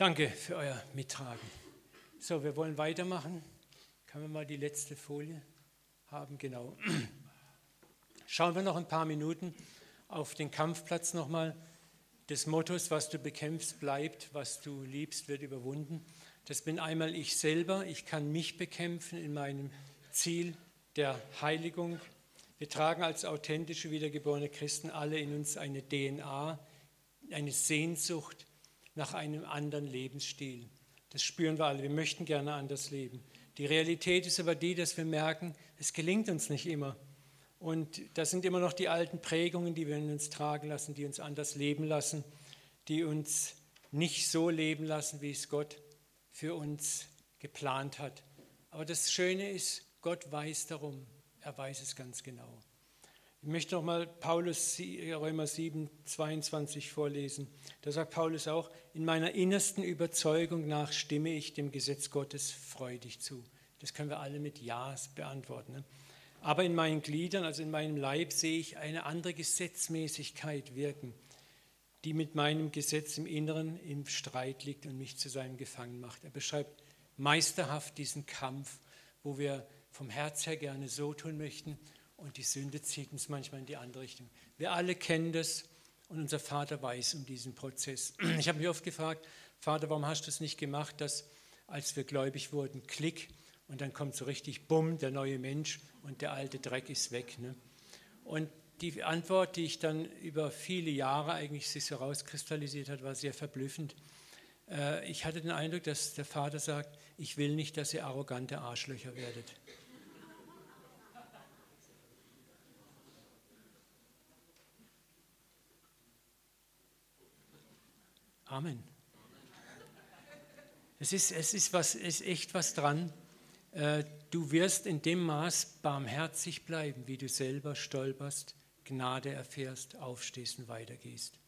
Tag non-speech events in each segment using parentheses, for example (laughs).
Danke für euer Mittragen. So, wir wollen weitermachen. Können wir mal die letzte Folie haben? Genau. Schauen wir noch ein paar Minuten auf den Kampfplatz nochmal des Mottos, was du bekämpfst, bleibt, was du liebst, wird überwunden. Das bin einmal ich selber. Ich kann mich bekämpfen in meinem Ziel der Heiligung. Wir tragen als authentische, wiedergeborene Christen alle in uns eine DNA, eine Sehnsucht nach einem anderen Lebensstil. Das spüren wir alle. Wir möchten gerne anders leben. Die Realität ist aber die, dass wir merken, es gelingt uns nicht immer. Und das sind immer noch die alten Prägungen, die wir in uns tragen lassen, die uns anders leben lassen, die uns nicht so leben lassen, wie es Gott für uns geplant hat. Aber das Schöne ist, Gott weiß darum. Er weiß es ganz genau. Ich möchte noch mal Paulus Römer 7, 22 vorlesen. Da sagt Paulus auch, in meiner innersten Überzeugung nach stimme ich dem Gesetz Gottes freudig zu. Das können wir alle mit Ja beantworten. Ne? Aber in meinen Gliedern, also in meinem Leib, sehe ich eine andere Gesetzmäßigkeit wirken, die mit meinem Gesetz im Inneren im Streit liegt und mich zu seinem Gefangenen macht. Er beschreibt meisterhaft diesen Kampf, wo wir vom Herz her gerne so tun möchten und die Sünde zieht uns manchmal in die andere Richtung. Wir alle kennen das und unser Vater weiß um diesen Prozess. (clears throat) Ich habe mich oft gefragt, Vater, warum hast du es nicht gemacht, dass als wir gläubig wurden, klick und dann kommt so richtig bumm, der neue Mensch und der alte Dreck ist weg. Ne? Und die Antwort, die ich dann über viele Jahre eigentlich sich so rauskristallisiert hat, war sehr verblüffend. Äh, ich hatte den Eindruck, dass der Vater sagt, ich will nicht, dass ihr arrogante Arschlöcher werdet. Amen. Es ist, es ist, was, ist echt was dran. Äh, du wirst in dem Maß barmherzig bleiben, wie du selber stolperst, Gnade erfährst, aufstehst und weitergehst.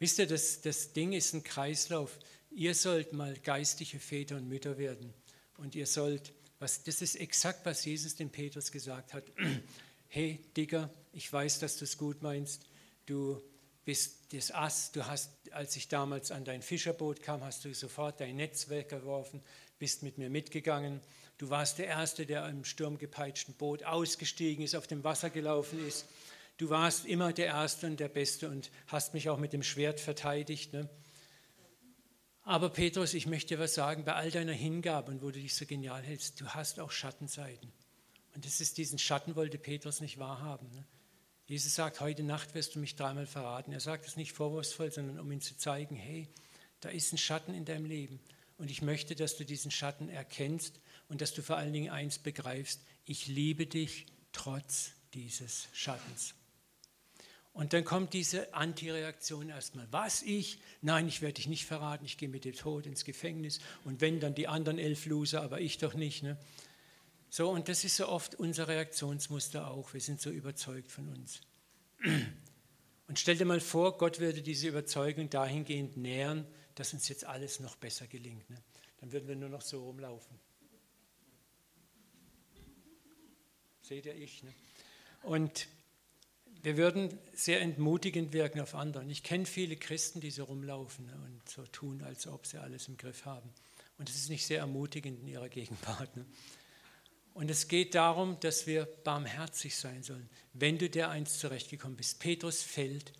Wisst ihr, das, das Ding ist ein Kreislauf. Ihr sollt mal geistige Väter und Mütter werden. Und ihr sollt, was, das ist exakt, was Jesus dem Petrus gesagt hat. (clears throat) Hey, Digger, ich weiß, dass du es gut meinst. Du bist das Ass, du hast, als ich damals an dein Fischerboot kam, hast du sofort dein Netz weggeworfen, bist mit mir mitgegangen. Du warst der Erste, der im sturmgepeitschten Boot ausgestiegen ist, auf dem Wasser gelaufen ist. Du warst immer der Erste und der Beste und hast mich auch mit dem Schwert verteidigt. Ne? Aber Petrus, ich möchte dir was sagen, bei all deiner Hingabe und wo du dich so genial hältst, du hast auch Schattenseiten. Und das ist diesen Schatten wollte Petrus nicht wahrhaben. Ne? Jesus sagt, heute Nacht wirst du mich dreimal verraten. Er sagt es nicht vorwurfsvoll, sondern um ihm zu zeigen, hey, da ist ein Schatten in deinem Leben. Und ich möchte, dass du diesen Schatten erkennst und dass du vor allen Dingen eins begreifst, ich liebe dich trotz dieses Schattens. Und dann kommt diese Antireaktion erstmal. Was ich? Nein, ich werde dich nicht verraten, ich gehe mit dem Tod ins Gefängnis. Und wenn, dann die anderen elf Loser, aber ich doch nicht. Ne? So, und das ist so oft unser Reaktionsmuster auch. Wir sind so überzeugt von uns. Und stell dir mal vor, Gott würde diese Überzeugung dahingehend nähern, dass uns jetzt alles noch besser gelingt. Ne? Dann würden wir nur noch so rumlaufen. Seht ihr ich? Ne? Und wir würden sehr entmutigend wirken auf andere. Ich kenne viele Christen, die so rumlaufen ne? und so tun, als ob sie alles im Griff haben. Und es ist nicht sehr ermutigend in ihrer Gegenwart. Und es geht darum, dass wir barmherzig sein sollen. Wenn du der eins zurechtgekommen bist, Petrus fällt,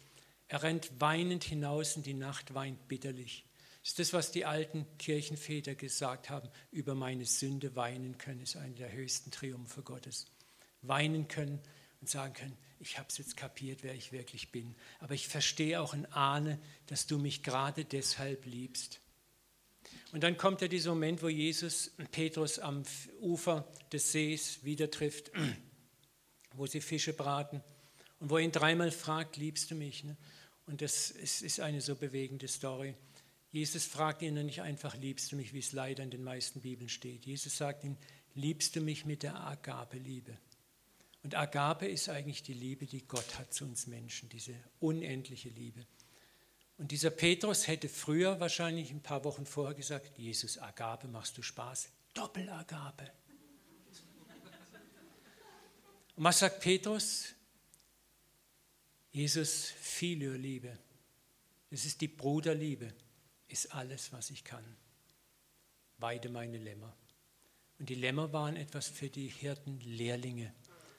er rennt weinend hinaus in die Nacht, weint bitterlich. Das ist das, was die alten Kirchenväter gesagt haben, über meine Sünde weinen können, ist einer der höchsten Triumphe Gottes. Weinen können und sagen können, ich habe es jetzt kapiert, wer ich wirklich bin. Aber ich verstehe auch und ahne, dass du mich gerade deshalb liebst. Und dann kommt ja dieser Moment, wo Jesus Petrus am Ufer des Sees wieder trifft, (clears throat) wo sie Fische braten und wo er ihn dreimal fragt, liebst du mich? Ne? Und das ist eine so bewegende Story. Jesus fragt ihn nicht einfach, liebst du mich, wie es leider in den meisten Bibeln steht. Jesus sagt ihm, liebst du mich mit der Agape-Liebe? Und Agape ist eigentlich die Liebe, die Gott hat zu uns Menschen, diese unendliche Liebe. Und dieser Petrus hätte früher wahrscheinlich ein paar Wochen vorher gesagt, Jesus, Agape, machst du Spaß? Doppelagape. Und was sagt Petrus? Jesus, Filioliebe. Das ist die Bruderliebe. ist alles, was ich kann. Weide meine Lämmer. Und die Lämmer waren etwas für die Hirten Lehrlinge.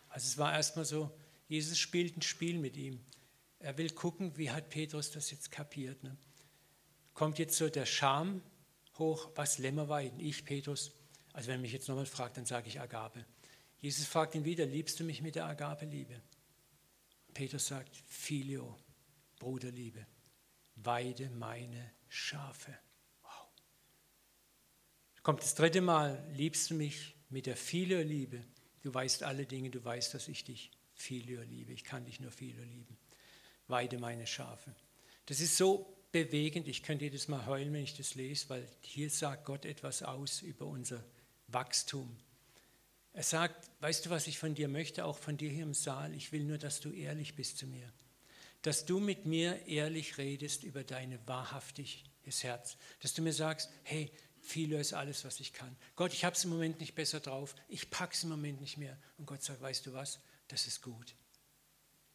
Also es war erstmal so, Jesus spielt ein Spiel mit ihm. Er will gucken, wie hat Petrus das jetzt kapiert. Ne? Kommt jetzt so der Scham hoch, was Lämmer weiden? Ich, Petrus. Also wenn mich jetzt nochmal fragt, dann sage ich Agape. Jesus fragt ihn wieder, liebst du mich mit der Agape-Liebe? Petrus sagt, Filio, Bruderliebe, weide meine Schafe. Wow. Kommt das dritte Mal, liebst du mich mit der Filio-Liebe? Du weißt alle Dinge, du weißt, dass ich dich Filio liebe. Ich kann dich nur Filio lieben. Weide meine Schafe. Das ist so bewegend. Ich könnte jedes Mal heulen, wenn ich das lese, weil hier sagt Gott etwas aus über unser Wachstum. Er sagt, weißt du, was ich von dir möchte, auch von dir hier im Saal? Ich will nur, dass du ehrlich bist zu mir. Dass du mit mir ehrlich redest über dein wahrhaftiges Herz. Dass du mir sagst, hey, Philo ist alles, was ich kann. Gott, ich habe es im Moment nicht besser drauf. Ich packe es im Moment nicht mehr. Und Gott sagt, weißt du was? Das ist gut.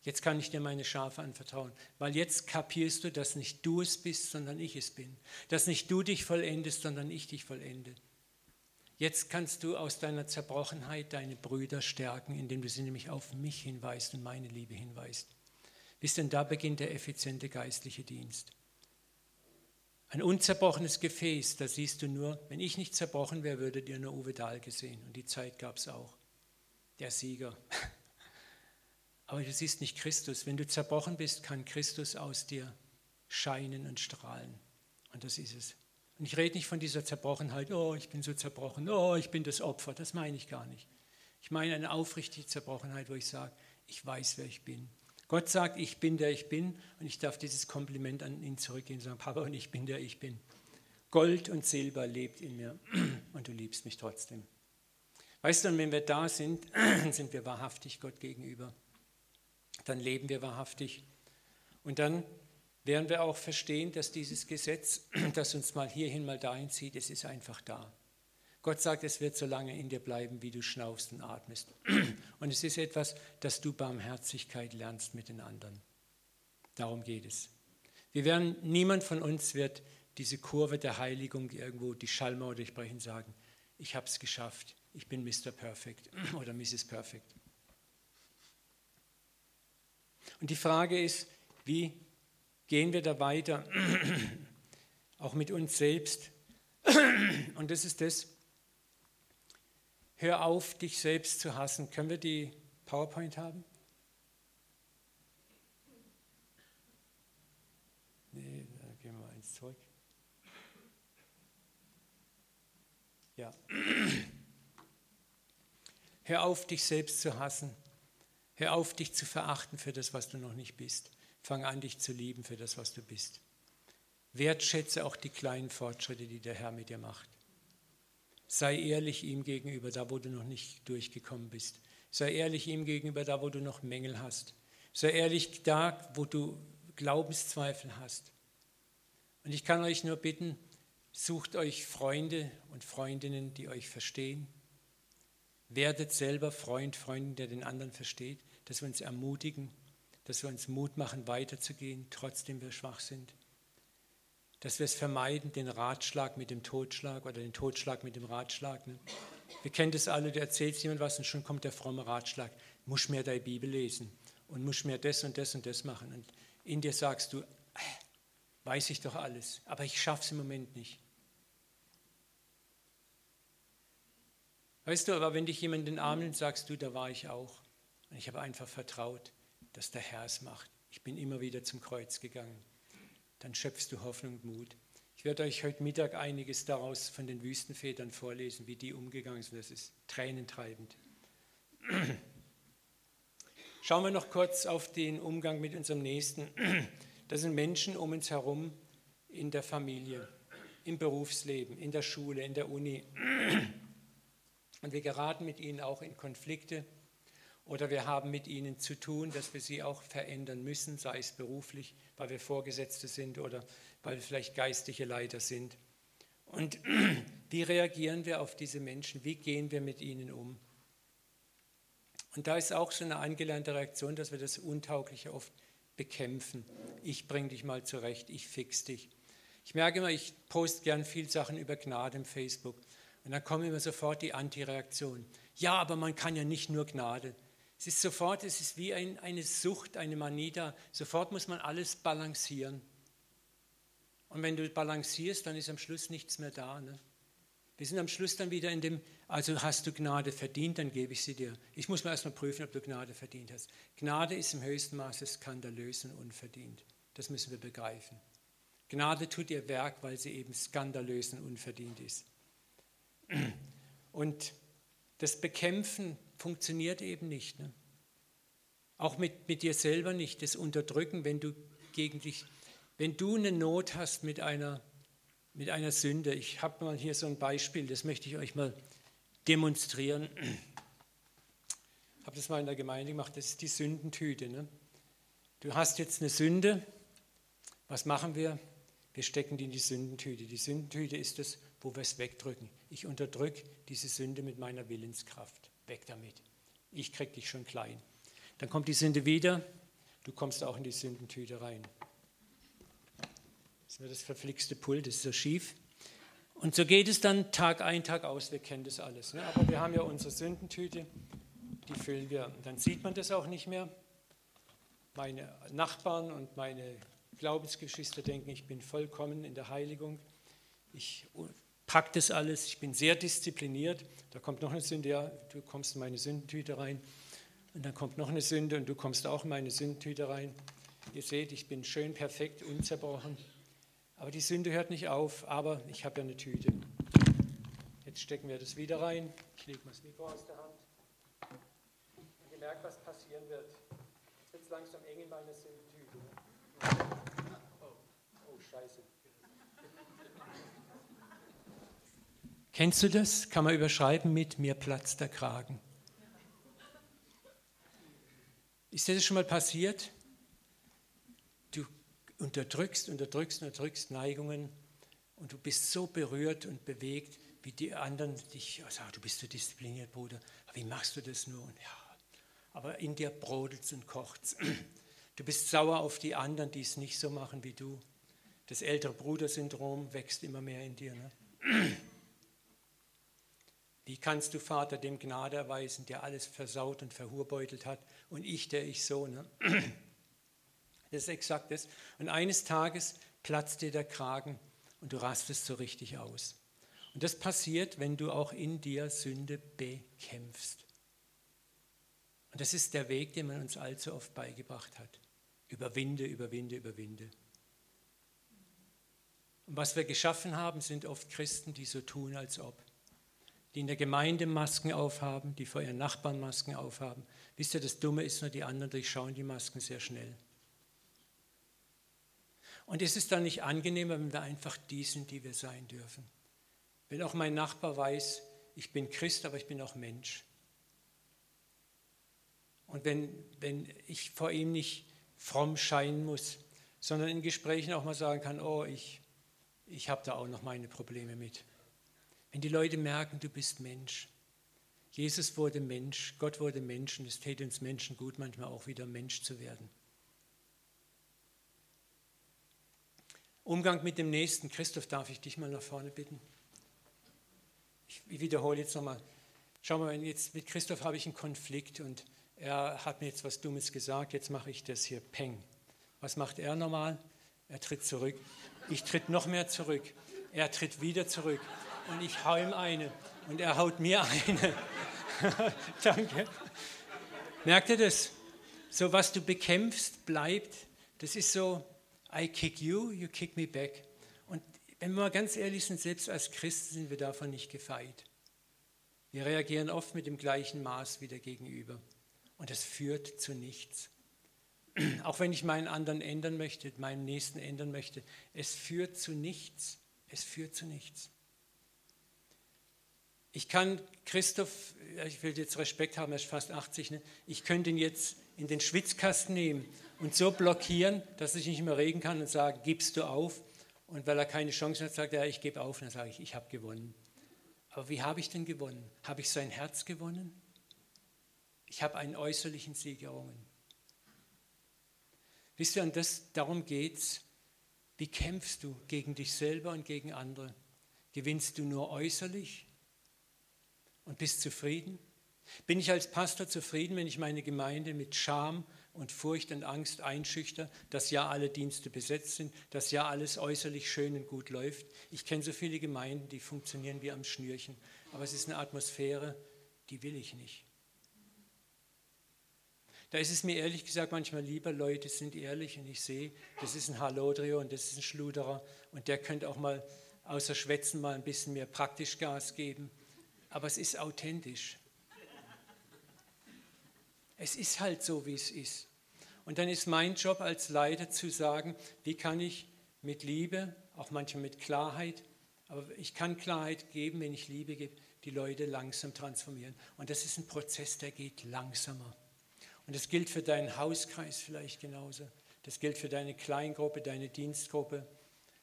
Jetzt kann ich dir meine Schafe anvertrauen, weil jetzt kapierst du, dass nicht du es bist, sondern ich es bin. Dass nicht du dich vollendest, sondern ich dich vollende. Jetzt kannst du aus deiner Zerbrochenheit deine Brüder stärken, indem du sie nämlich auf mich hinweist und meine Liebe hinweist. Bis denn da beginnt der effiziente geistliche Dienst. Ein unzerbrochenes Gefäß, da siehst du nur, wenn ich nicht zerbrochen wäre, würdet ihr nur Uwe Dahl gesehen. Und die Zeit gab es auch. Der Sieger. (laughs) Aber du siehst nicht Christus. Wenn du zerbrochen bist, kann Christus aus dir scheinen und strahlen. Und das ist es. Und ich rede nicht von dieser Zerbrochenheit, oh, ich bin so zerbrochen, oh, ich bin das Opfer. Das meine ich gar nicht. Ich meine eine aufrichtige Zerbrochenheit, wo ich sage, ich weiß, wer ich bin. Gott sagt, ich bin der ich bin und ich darf dieses Kompliment an ihn zurückgehen und sagen, Papa, und ich bin der ich bin. Gold und Silber lebt in mir (clears throat) und du liebst mich trotzdem. Weißt du, und wenn wir da sind, (clears throat) sind wir wahrhaftig Gott gegenüber. Dann leben wir wahrhaftig. Und dann werden wir auch verstehen, dass dieses Gesetz, (clears throat) das uns mal hierhin, mal dahin zieht, es ist einfach da. Gott sagt, es wird so lange in dir bleiben, wie du schnaufst und atmest. (clears throat) Und es ist etwas, dass du Barmherzigkeit lernst mit den anderen. Darum geht es. Wir werden, niemand von uns wird diese Kurve der Heiligung irgendwo die Schallmauer durchbrechen sagen, ich habe es geschafft, ich bin Mr. Perfect (clears throat) oder Mrs. Perfect. Und die Frage ist, wie gehen wir da weiter, (clears throat) auch mit uns selbst. (clears throat) Und das ist das, hör auf, dich selbst zu hassen. Können wir die PowerPoint haben? Nee, dann gehen wir eins zurück. Ja. (clears throat) Hör auf, dich selbst zu hassen. Hör auf, dich zu verachten für das, was du noch nicht bist. Fang an, dich zu lieben für das, was du bist. Wertschätze auch die kleinen Fortschritte, die der Herr mit dir macht. Sei ehrlich ihm gegenüber, da wo du noch nicht durchgekommen bist. Sei ehrlich ihm gegenüber, da wo du noch Mängel hast. Sei ehrlich da, wo du Glaubenszweifel hast. Und ich kann euch nur bitten, sucht euch Freunde und Freundinnen, die euch verstehen. Werdet selber Freund, Freundin, der den anderen versteht, dass wir uns ermutigen dass wir uns Mut machen, weiterzugehen, trotzdem wir schwach sind. Dass wir es vermeiden, den Ratschlag mit dem Totschlag oder den Totschlag mit dem Ratschlag. Ne? Wir kennen das alle, du erzählst jemand was und schon kommt der fromme Ratschlag. Muss mehr deine Bibel lesen und muss mehr das und das und das machen. Und in dir sagst du, äh, weiß ich doch alles, aber ich schaffe es im Moment nicht. Weißt du, aber wenn dich jemand in den Arm nimmt, sagst du, da war ich auch. Und ich habe einfach vertraut dass der Herr es macht. Ich bin immer wieder zum Kreuz gegangen. Dann schöpfst du Hoffnung und Mut. Ich werde euch heute Mittag einiges daraus von den Wüstenvätern vorlesen, wie die umgegangen sind. Das ist tränentreibend. Schauen wir noch kurz auf den Umgang mit unserem Nächsten. Das sind Menschen um uns herum in der Familie, im Berufsleben, in der Schule, in der Uni. Und wir geraten mit ihnen auch in Konflikte oder wir haben mit ihnen zu tun, dass wir sie auch verändern müssen, sei es beruflich, weil wir Vorgesetzte sind oder weil wir vielleicht geistliche Leiter sind. Und (clears throat) wie reagieren wir auf diese Menschen? Wie gehen wir mit ihnen um? Und da ist auch so eine angelernte Reaktion, dass wir das Untaugliche oft bekämpfen. Ich bringe dich mal zurecht, ich fix dich. Ich merke immer, ich poste gern viel Sachen über Gnade im Facebook. Und dann kommen immer sofort die Antireaktionen. Ja, aber man kann ja nicht nur Gnade. Es ist sofort, es ist wie ein, eine Sucht, eine Manie da. Sofort muss man alles balancieren. Und wenn du balancierst, dann ist am Schluss nichts mehr da. Ne? Wir sind am Schluss dann wieder in dem, also hast du Gnade verdient, dann gebe ich sie dir. Ich muss mir erstmal prüfen, ob du Gnade verdient hast. Gnade ist im höchsten Maße skandalös und unverdient. Das müssen wir begreifen. Gnade tut ihr Werk, weil sie eben skandalös und unverdient ist. Und das Bekämpfen funktioniert eben nicht. Ne? Auch mit, mit dir selber nicht. Das Unterdrücken, wenn du gegen dich, wenn du eine Not hast mit einer, mit einer Sünde. Ich habe mal hier so ein Beispiel, das möchte ich euch mal demonstrieren. Ich habe das mal in der Gemeinde gemacht, das ist die Sündentüte. Ne? Du hast jetzt eine Sünde, was machen wir? Wir stecken die in die Sündentüte. Die Sündentüte ist das, wo wir es wegdrücken. Ich unterdrücke diese Sünde mit meiner Willenskraft. Weg damit. Ich krieg dich schon klein. Dann kommt die Sünde wieder, du kommst auch in die Sündentüte rein. Das ist das verflixte Pult, das ist so schief. Und so geht es dann Tag ein, Tag aus. Wir kennen das alles. Ne? Aber wir haben ja unsere Sündentüte, die füllen wir. Dann sieht man das auch nicht mehr. Meine Nachbarn und meine Glaubensgeschwister denken, ich bin vollkommen in der Heiligung. Ich packe das alles, ich bin sehr diszipliniert. Da kommt noch eine Sünde, ja, du kommst in meine Sündentüte rein. Und dann kommt noch eine Sünde und du kommst auch in meine Sündentüte rein. Ihr seht, ich bin schön perfekt, unzerbrochen. Aber die Sünde hört nicht auf, aber ich habe ja eine Tüte. Jetzt stecken wir das wieder rein. Ich lege mal das Mikro aus der Hand. Und ihr merkt, was passieren wird. Jetzt wird es langsam eng in meiner Sündentüte. Scheiße. Kennst du das? Kann man überschreiben mit mir platzt der Kragen. Ist dir das schon mal passiert? Du unterdrückst, unterdrückst, unterdrückst Neigungen und du bist so berührt und bewegt, wie die anderen dich sagen, du bist so diszipliniert, Bruder. Wie machst du das nur? Und ja, aber in dir brodelt und kocht Du bist sauer auf die anderen, die es nicht so machen wie du. Das ältere Brudersyndrom wächst immer mehr in dir. Ne? Wie kannst du, Vater, dem Gnade erweisen, der alles versaut und verhurbeutelt hat, und ich, der ich so? Ne? (clears throat) Das ist exakt das. Und eines Tages platzt dir der Kragen und du rastest so richtig aus. Und das passiert, wenn du auch in dir Sünde bekämpfst. Und das ist der Weg, den man uns allzu oft beigebracht hat. Überwinde, überwinde, überwinde. Und was wir geschaffen haben, sind oft Christen, die so tun, als ob. Die in der Gemeinde Masken aufhaben, die vor ihren Nachbarn Masken aufhaben. Wisst ihr, das Dumme ist nur, die anderen durchschauen die Masken sehr schnell. Und ist es dann nicht angenehmer, wenn wir einfach die sind, die wir sein dürfen? Wenn auch mein Nachbar weiß, ich bin Christ, aber ich bin auch Mensch. Und wenn, wenn ich vor ihm nicht fromm scheinen muss, sondern in Gesprächen auch mal sagen kann, oh, ich ich habe da auch noch meine Probleme mit. Wenn die Leute merken, du bist Mensch. Jesus wurde Mensch, Gott wurde Mensch und es täte uns Menschen gut, manchmal auch wieder Mensch zu werden. Umgang mit dem Nächsten. Christoph, darf ich dich mal nach vorne bitten? Ich wiederhole jetzt nochmal. Schau mal, jetzt mit Christoph habe ich einen Konflikt und er hat mir jetzt was Dummes gesagt, jetzt mache ich das hier, Peng. Was macht er normal? Er tritt zurück. Ich tritt noch mehr zurück. Er tritt wieder zurück. Und ich hau ihm eine. Und er haut mir eine. (laughs) Danke. Merkt ihr das? So, was du bekämpfst, bleibt. Das ist so, I kick you, you kick me back. Und wenn wir mal ganz ehrlich sind, selbst als Christen sind wir davon nicht gefeit. Wir reagieren oft mit dem gleichen Maß wie der Gegenüber. Und das führt zu nichts. (clears throat) auch wenn ich meinen anderen ändern möchte, meinen Nächsten ändern möchte, es führt zu nichts. Es führt zu nichts. Ich kann Christoph, ich will jetzt Respekt haben, er ist fast 80, ne? ich könnte ihn jetzt in den Schwitzkasten nehmen und so blockieren, dass ich nicht mehr reden kann und sage, gibst du auf? Und weil er keine Chance hat, sagt er, ich gebe auf. Und dann sage ich, ich habe gewonnen. Aber wie habe ich denn gewonnen? Habe ich sein Herz gewonnen? Ich habe einen äußerlichen Sieg errungen. Wisst ihr, und das, darum geht es. Wie kämpfst du gegen dich selber und gegen andere? Gewinnst du nur äußerlich und bist zufrieden? Bin ich als Pastor zufrieden, wenn ich meine Gemeinde mit Scham und Furcht und Angst einschüchter, dass ja alle Dienste besetzt sind, dass ja alles äußerlich schön und gut läuft? Ich kenne so viele Gemeinden, die funktionieren wie am Schnürchen, aber es ist eine Atmosphäre, die will ich nicht. Da ist es mir ehrlich gesagt manchmal lieber, Leute sind ehrlich und ich sehe, das ist ein Halodrio und das ist ein Schluderer und der könnte auch mal außer Schwätzen mal ein bisschen mehr praktisch Gas geben. Aber es ist authentisch. Es ist halt so, wie es ist. Und dann ist mein Job als Leiter zu sagen, wie kann ich mit Liebe, auch manchmal mit Klarheit, aber ich kann Klarheit geben, wenn ich Liebe gebe, die Leute langsam transformieren. Und das ist ein Prozess, der geht langsamer. Und das gilt für deinen Hauskreis vielleicht genauso. Das gilt für deine Kleingruppe, deine Dienstgruppe.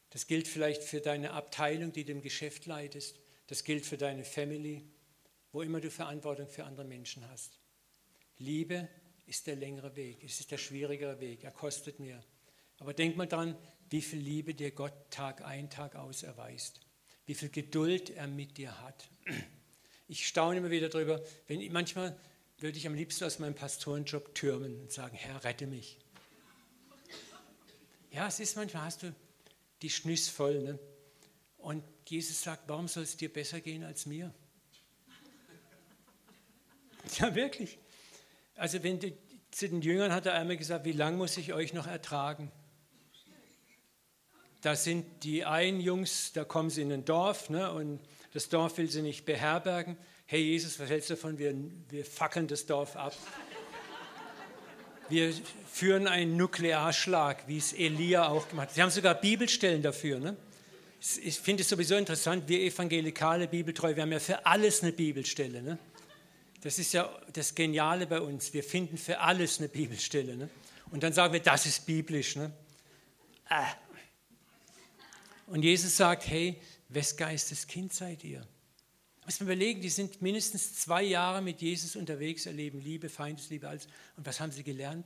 Das gilt vielleicht für deine Abteilung, die du im Geschäft leitest. Das gilt für deine Family, wo immer du Verantwortung für andere Menschen hast. Liebe ist der längere Weg, es ist der schwierigere Weg, er kostet mehr. Aber denk mal dran, wie viel Liebe dir Gott Tag ein, Tag aus erweist. Wie viel Geduld er mit dir hat. Ich staune immer wieder darüber, wenn manchmal würde ich am liebsten aus meinem Pastorenjob türmen und sagen, Herr, rette mich. Ja, es ist manchmal, hast du die Schnüss voll. Ne? Und Jesus sagt, warum soll es dir besser gehen als mir? (laughs) Ja, wirklich. Also wenn die, zu den Jüngern hat er einmal gesagt, wie lange muss ich euch noch ertragen? Da sind die einen Jungs, da kommen sie in ein Dorf ne, und das Dorf will sie nicht beherbergen hey Jesus, was hältst du davon? Wir, wir fackeln das Dorf ab. Wir führen einen Nuklearschlag, wie es Elia auch gemacht hat. Sie haben sogar Bibelstellen dafür. Ne? Ich finde es sowieso interessant, wir evangelikale Bibeltreue, wir haben ja für alles eine Bibelstelle. Ne? Das ist ja das Geniale bei uns. Wir finden für alles eine Bibelstelle. Ne? Und dann sagen wir, das ist biblisch. Ne? Ah. Und Jesus sagt, hey, wes Geistes Kind seid ihr? Muss man überlegen, die sind mindestens zwei Jahre mit Jesus unterwegs, erleben Liebe, Feindesliebe, alles. Und was haben sie gelernt?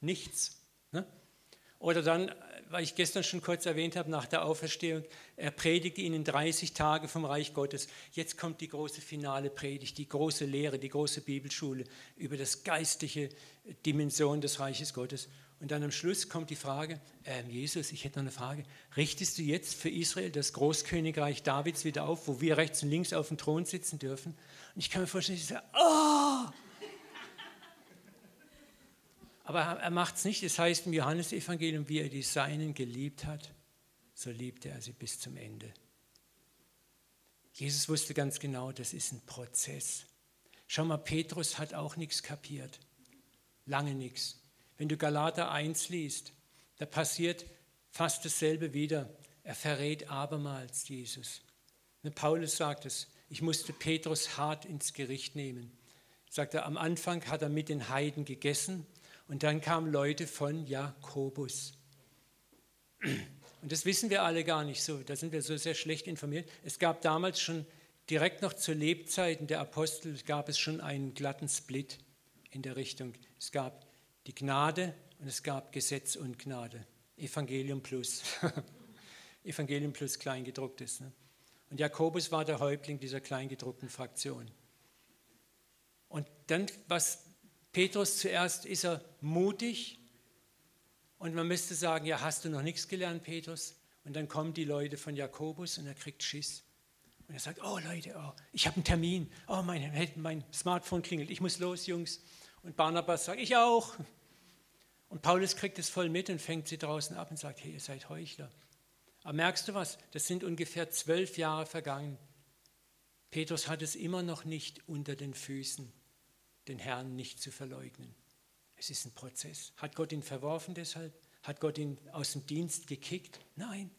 Nichts. Ne? Oder dann, weil ich gestern schon kurz erwähnt habe, nach der Auferstehung, er predigte ihnen 30 Tage vom Reich Gottes. Jetzt kommt die große finale Predigt, die große Lehre, die große Bibelschule über das geistliche Dimension des Reiches Gottes. Und dann am Schluss kommt die Frage, äh, Jesus, ich hätte noch eine Frage, richtest du jetzt für Israel das Großkönigreich Davids wieder auf, wo wir rechts und links auf dem Thron sitzen dürfen? Und ich kann mir vorstellen, ich sage, oh! Aber er macht es nicht. Es heißt im Johannesevangelium, wie er die Seinen geliebt hat, so liebte er sie bis zum Ende. Jesus wusste ganz genau, das ist ein Prozess. Schau mal, Petrus hat auch nichts kapiert. Lange nichts. Wenn du Galater 1 liest, da passiert fast dasselbe wieder. Er verrät abermals Jesus. Und Paulus sagt es, ich musste Petrus hart ins Gericht nehmen. Sagt er, am Anfang hat er mit den Heiden gegessen und dann kamen Leute von Jakobus. Und das wissen wir alle gar nicht so, da sind wir so sehr schlecht informiert. Es gab damals schon, direkt noch zu Lebzeiten der Apostel, gab es schon einen glatten Split in der Richtung. Es gab die Gnade und es gab Gesetz und Gnade. Evangelium plus. (laughs) Evangelium plus Kleingedrucktes. Ne? Und Jakobus war der Häuptling dieser kleingedruckten Fraktion. Und dann, was Petrus zuerst ist er mutig und man müsste sagen, ja, hast du noch nichts gelernt, Petrus? Und dann kommen die Leute von Jakobus und er kriegt Schiss. Und er sagt, oh Leute, oh, ich habe einen Termin. Oh, mein, mein Smartphone klingelt. Ich muss los, Jungs. Und Barnabas sagt, ich auch. Und Paulus kriegt es voll mit und fängt sie draußen ab und sagt, hey, ihr seid Heuchler. Aber merkst du was? Das sind ungefähr zwölf Jahre vergangen. Petrus hat es immer noch nicht unter den Füßen, den Herrn nicht zu verleugnen. Es ist ein Prozess. Hat Gott ihn verworfen deshalb? Hat Gott ihn aus dem Dienst gekickt? Nein.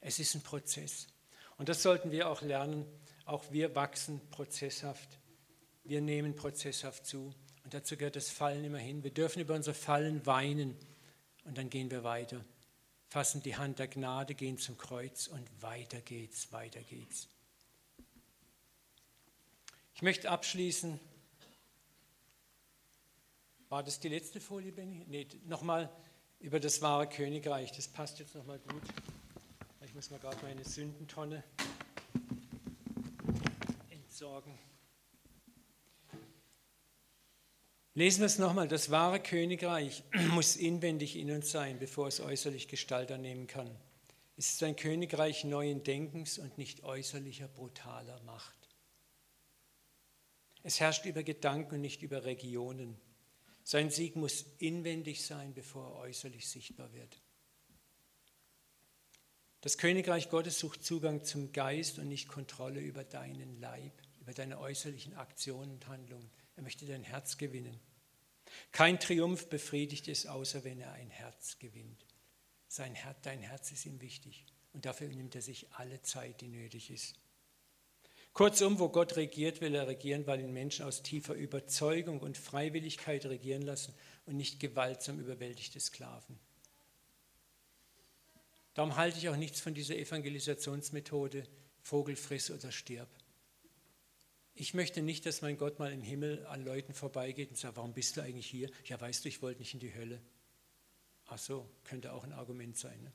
Es ist ein Prozess. Und das sollten wir auch lernen. Auch wir wachsen prozesshaft. Wir nehmen prozesshaft zu. Und dazu gehört das Fallen immerhin. Wir dürfen über unsere Fallen weinen und dann gehen wir weiter. Fassen die Hand der Gnade, gehen zum Kreuz und weiter geht's, weiter geht's. Ich möchte abschließen. War das die letzte Folie, Benny? Nee, nochmal. über das wahre Königreich. Das passt jetzt nochmal gut. Ich muss mal gerade meine Sündentonne entsorgen. Lesen wir es nochmal. Das wahre Königreich (clears throat) muss inwendig in uns sein, bevor es äußerlich Gestalt annehmen kann. Es ist ein Königreich neuen Denkens und nicht äußerlicher brutaler Macht. Es herrscht über Gedanken und nicht über Regionen. Sein Sieg muss inwendig sein, bevor er äußerlich sichtbar wird. Das Königreich Gottes sucht Zugang zum Geist und nicht Kontrolle über deinen Leib, über deine äußerlichen Aktionen und Handlungen. Er möchte dein Herz gewinnen. Kein Triumph befriedigt es, außer wenn er ein Herz gewinnt. Sein Herz, dein Herz ist ihm wichtig und dafür nimmt er sich alle Zeit, die nötig ist. Kurzum, wo Gott regiert, will er regieren, weil ihn Menschen aus tiefer Überzeugung und Freiwilligkeit regieren lassen und nicht gewaltsam überwältigte Sklaven. Darum halte ich auch nichts von dieser Evangelisationsmethode, Vogel friss oder stirb. Ich möchte nicht, dass mein Gott mal im Himmel an Leuten vorbeigeht und sagt, warum bist du eigentlich hier? Ja, weißt du, ich wollte nicht in die Hölle. Ach so, könnte auch ein Argument sein. Ne?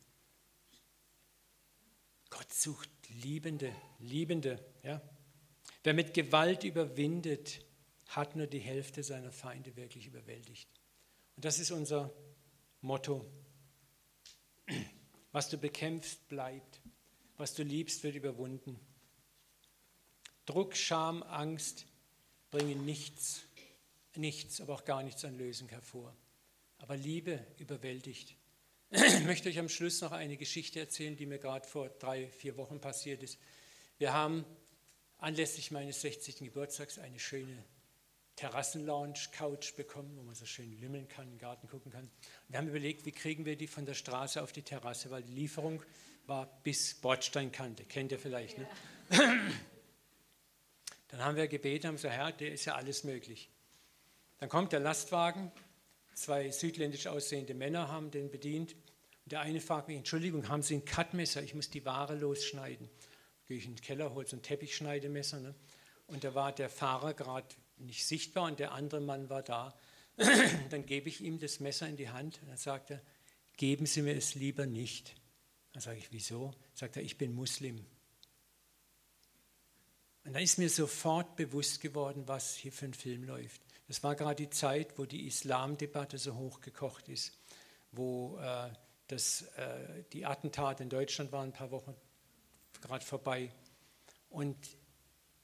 Gott sucht Liebende, Liebende. Ja? Wer mit Gewalt überwindet, hat nur die Hälfte seiner Feinde wirklich überwältigt. Und das ist unser Motto. Was du bekämpfst, bleibt. Was du liebst, wird überwunden. Druck, Scham, Angst bringen nichts, nichts, aber auch gar nichts an Lösung hervor. Aber Liebe überwältigt. (clears throat) Ich möchte euch am Schluss noch eine Geschichte erzählen, die mir gerade vor drei, vier Wochen passiert ist. Wir haben anlässlich meines 60. Geburtstags eine schöne Terrassenlounge-Couch bekommen, wo man so schön lümmeln kann, im Garten gucken kann. Und wir haben überlegt, wie kriegen wir die von der Straße auf die Terrasse, weil die Lieferung war bis Bordsteinkante, kennt ihr vielleicht. Ne? (clears throat) Dann haben wir gebeten, haben gesagt, Herr, der ist ja alles möglich. Dann kommt der Lastwagen, zwei südländisch aussehende Männer haben den bedient. Und der eine fragt mich, Entschuldigung, haben Sie ein Cutmesser? Ich muss die Ware losschneiden. Gehe ich in den Keller, hole so ein Teppichschneidemesser. Ne? Und da war der Fahrer gerade nicht sichtbar und der andere Mann war da. (clears throat) dann gebe ich ihm das Messer in die Hand und dann sagt er, geben Sie mir es lieber nicht. Dann sage ich, wieso? Sagt er, ich bin Muslim. Und da ist mir sofort bewusst geworden, was hier für ein Film läuft. Das war gerade die Zeit, wo die Islamdebatte so hochgekocht ist, wo äh, das, äh, die Attentate in Deutschland waren ein paar Wochen gerade vorbei. Und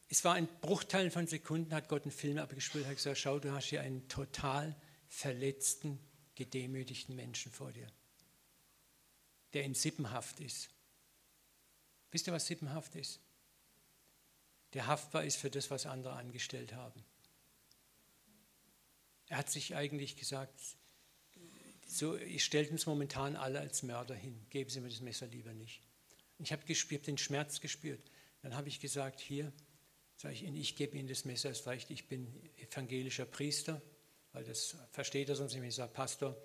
es war in Bruchteilen von Sekunden, hat Gott einen Film abgespielt, hat gesagt, schau, du hast hier einen total verletzten, gedemütigten Menschen vor dir, der in Sippenhaft ist. Wisst ihr, was Sippenhaft ist? Der haftbar ist für das, was andere angestellt haben. Er hat sich eigentlich gesagt, so, ihr stellt uns momentan alle als Mörder hin, geben Sie mir das Messer lieber nicht. Ich habe gespürt, den Schmerz gespürt. Dann habe ich gesagt, hier, sage ich Ihnen, ich gebe Ihnen das Messer, es reicht, ich bin evangelischer Priester, weil das versteht er sonst nicht, ich sage Pastor.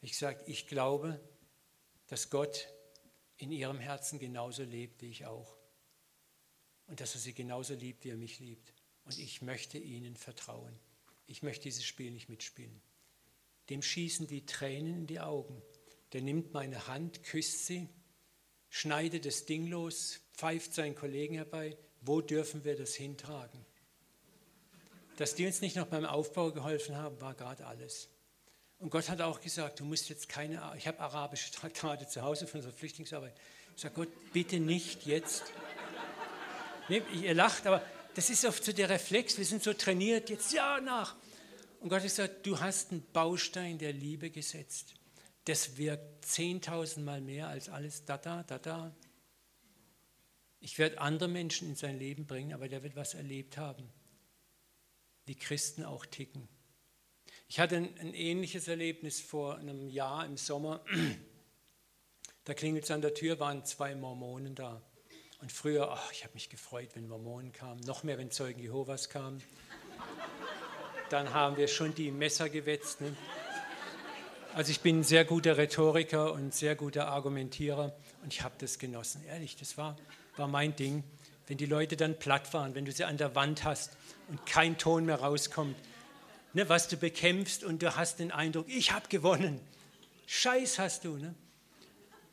Ich sage, ich glaube, dass Gott in Ihrem Herzen genauso lebt wie ich auch. Und dass er Sie genauso liebt, wie er mich liebt. Und ich möchte Ihnen vertrauen. Ich möchte dieses Spiel nicht mitspielen. Dem schießen die Tränen in die Augen. Der nimmt meine Hand, küsst sie, schneidet das Ding los, pfeift seinen Kollegen herbei. Wo dürfen wir das hintragen? Dass die uns nicht noch beim Aufbau geholfen haben, war gerade alles. Und Gott hat auch gesagt, du musst jetzt keine, ich habe arabische Traktate zu Hause von unserer Flüchtlingsarbeit. Ich sage, Gott, bitte nicht jetzt. Nee, ihr lacht, aber das ist oft so der Reflex, wir sind so trainiert, jetzt ja nach. Und Gott hat gesagt, du hast einen Baustein der Liebe gesetzt. Das wirkt zehntausendmal mehr als alles da, da, da, da. Ich werde andere Menschen in sein Leben bringen, aber der wird was erlebt haben, wie Christen auch ticken. Ich hatte ein, ein ähnliches Erlebnis vor einem Jahr im Sommer. (clears throat) Da klingelt es an der Tür, waren zwei Mormonen da. Und früher, ach, ich habe mich gefreut, wenn Mormonen kamen, noch mehr, wenn Zeugen Jehovas kamen. Dann haben wir schon die Messer gewetzt. Ne? Also ich bin ein sehr guter Rhetoriker und sehr guter Argumentierer und ich habe das genossen. Ehrlich, das war, war mein Ding. Wenn die Leute dann platt waren, wenn du sie an der Wand hast und kein Ton mehr rauskommt, ne, was du bekämpfst und du hast den Eindruck, ich habe gewonnen. Scheiß hast du. Ne?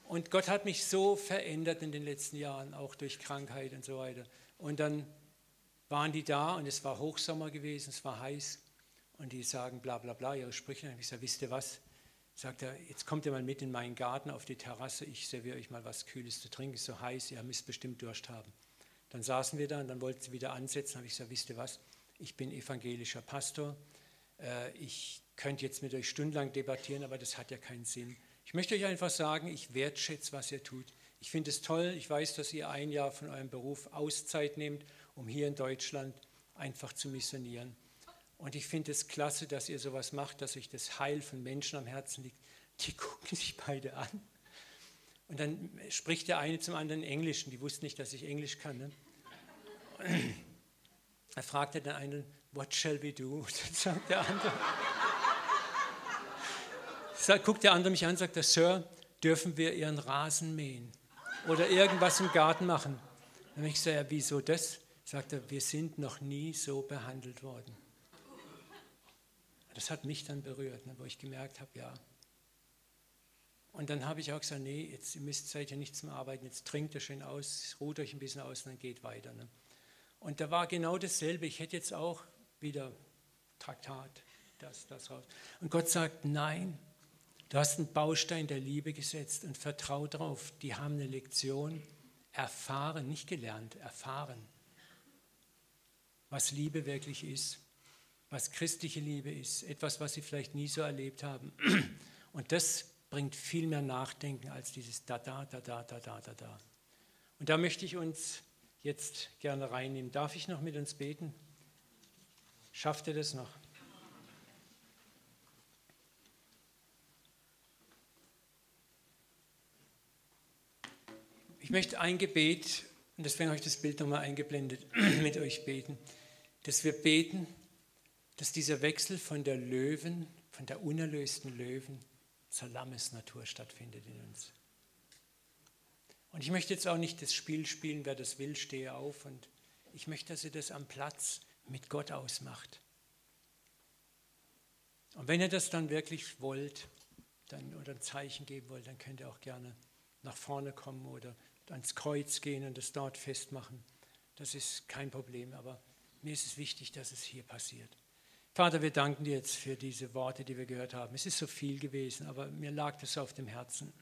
Und Gott hat mich so verändert in den letzten Jahren, auch durch Krankheit und so weiter. Und dann waren die da und es war Hochsommer gewesen, es war heiß. Und die sagen bla bla bla, ihre Sprüche. Und ich sage, wisst ihr was? Sagt er, jetzt kommt ihr mal mit in meinen Garten auf die Terrasse, ich serviere euch mal was Kühles zu trinken, ist so heiß, ihr müsst bestimmt Durst haben. Dann saßen wir da und dann wollten sie wieder ansetzen, habe ich gesagt, wisst ihr was, ich bin evangelischer Pastor, äh, ich könnte jetzt mit euch stundenlang debattieren, aber das hat ja keinen Sinn. Ich möchte euch einfach sagen, ich wertschätze, was ihr tut. Ich finde es toll, ich weiß, dass ihr ein Jahr von eurem Beruf Auszeit nehmt, um hier in Deutschland einfach zu missionieren. Und ich finde es klasse, dass ihr sowas macht, dass euch das Heil von Menschen am Herzen liegt. Die (laughs) gucken sich beide an. Und dann spricht der eine zum anderen Englisch und die wussten nicht, dass ich Englisch kann. Ne? (clears throat) Er fragte den einen, what shall we do? (laughs) Dann sagt der andere, guckt der andere mich an und sagt, Sir, dürfen wir Ihren Rasen mähen oder irgendwas im Garten machen? Dann ich gesagt, ja, wieso das? Sagt er, wir sind noch nie so behandelt worden. Das hat mich dann berührt, ne, wo ich gemerkt habe, ja. Und dann habe ich auch gesagt, nee, jetzt ihr müsst seid ja nicht zum Arbeiten, jetzt trinkt ihr schön aus, ruht euch ein bisschen aus und dann geht weiter. Ne? Und da war genau dasselbe. Ich hätte jetzt auch wieder Traktat, das, das raus. Und Gott sagt, nein, du hast einen Baustein der Liebe gesetzt und vertrau drauf. Die haben eine Lektion erfahren, nicht gelernt, erfahren, was Liebe wirklich ist was christliche Liebe ist, etwas, was sie vielleicht nie so erlebt haben. (clears throat) Und das bringt viel mehr Nachdenken als dieses da, da, da, da, da, da, da, da. Und da möchte ich uns jetzt gerne reinnehmen. Darf ich noch mit uns beten? Schafft ihr das noch? Ich möchte ein Gebet, und deswegen habe ich das Bild nochmal eingeblendet, (clears throat) mit euch beten, dass wir beten, dass dieser Wechsel von der Löwen, von der unerlösten Löwen zur Lammesnatur stattfindet in uns. Und ich möchte jetzt auch nicht das Spiel spielen, wer das will, stehe auf. Und ich möchte, dass ihr das am Platz mit Gott ausmacht. Und wenn ihr das dann wirklich wollt, dann, oder ein Zeichen geben wollt, dann könnt ihr auch gerne nach vorne kommen oder ans Kreuz gehen und es dort festmachen. Das ist kein Problem, aber mir ist es wichtig, dass es hier passiert. Vater, wir danken dir jetzt für diese Worte, die wir gehört haben. Es ist so viel gewesen, aber mir lag das auf dem Herzen.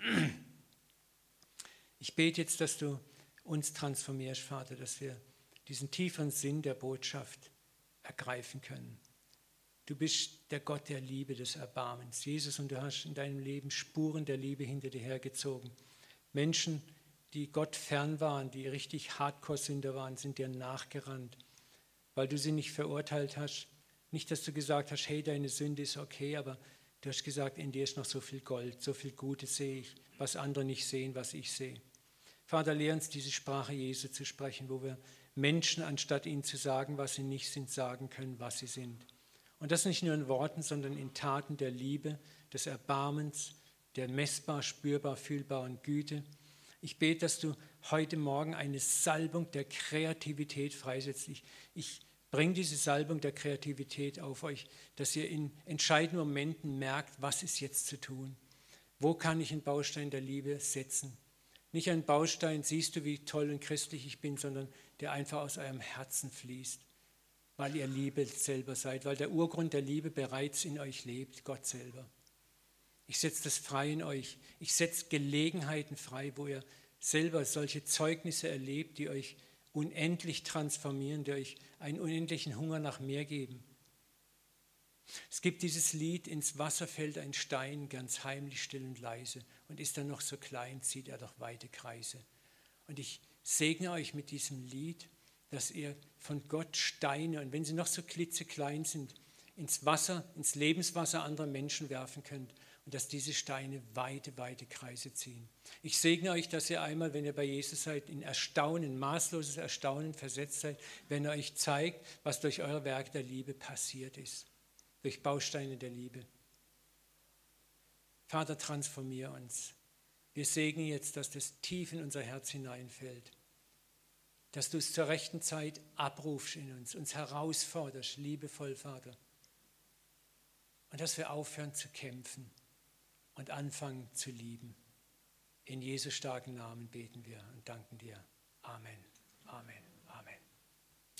Ich bete jetzt, dass du uns transformierst, Vater, dass wir diesen tieferen Sinn der Botschaft ergreifen können. Du bist der Gott der Liebe, des Erbarmens. Jesus, und du hast in deinem Leben Spuren der Liebe hinter dir hergezogen. Menschen, die Gott fern waren, die richtig Hardcore-Sünder waren, sind dir nachgerannt, weil du sie nicht verurteilt hast, nicht, dass du gesagt hast, hey, deine Sünde ist okay, aber du hast gesagt, in dir ist noch so viel Gold, so viel Gutes sehe ich, was andere nicht sehen, was ich sehe. Vater, lehr uns diese Sprache Jesu zu sprechen, wo wir Menschen, anstatt ihnen zu sagen, was sie nicht sind, sagen können, was sie sind. Und das nicht nur in Worten, sondern in Taten der Liebe, des Erbarmens, der messbar, spürbar, fühlbaren Güte. Ich bete, dass du heute Morgen eine Salbung der Kreativität freisetzt. Ich, ich Bring diese Salbung der Kreativität auf euch, dass ihr in entscheidenden Momenten merkt, was ist jetzt zu tun. Wo kann ich einen Baustein der Liebe setzen? Nicht ein Baustein, siehst du, wie toll und christlich ich bin, sondern der einfach aus eurem Herzen fließt, weil ihr Liebe selber seid, weil der Urgrund der Liebe bereits in euch lebt, Gott selber. Ich setze das frei in euch. Ich setze Gelegenheiten frei, wo ihr selber solche Zeugnisse erlebt, die euch unendlich transformieren, die euch einen unendlichen Hunger nach mehr geben. Es gibt dieses Lied, ins Wasser fällt ein Stein, ganz heimlich, still und leise, und ist er noch so klein, zieht er doch weite Kreise. Und ich segne euch mit diesem Lied, dass ihr von Gott Steine, und wenn sie noch so klitzeklein sind, ins Wasser, ins Lebenswasser anderer Menschen werfen könnt und dass diese Steine weite, weite Kreise ziehen. Ich segne euch, dass ihr einmal, wenn ihr bei Jesus seid, in Erstaunen, maßloses Erstaunen versetzt seid, wenn er euch zeigt, was durch euer Werk der Liebe passiert ist, durch Bausteine der Liebe. Vater, transformier uns. Wir segnen jetzt, dass das tief in unser Herz hineinfällt, dass du es zur rechten Zeit abrufst in uns, uns herausforderst, liebevoll, Vater. Und dass wir aufhören zu kämpfen und anfangen zu lieben. In Jesu starken Namen beten wir und danken dir. Amen. Amen.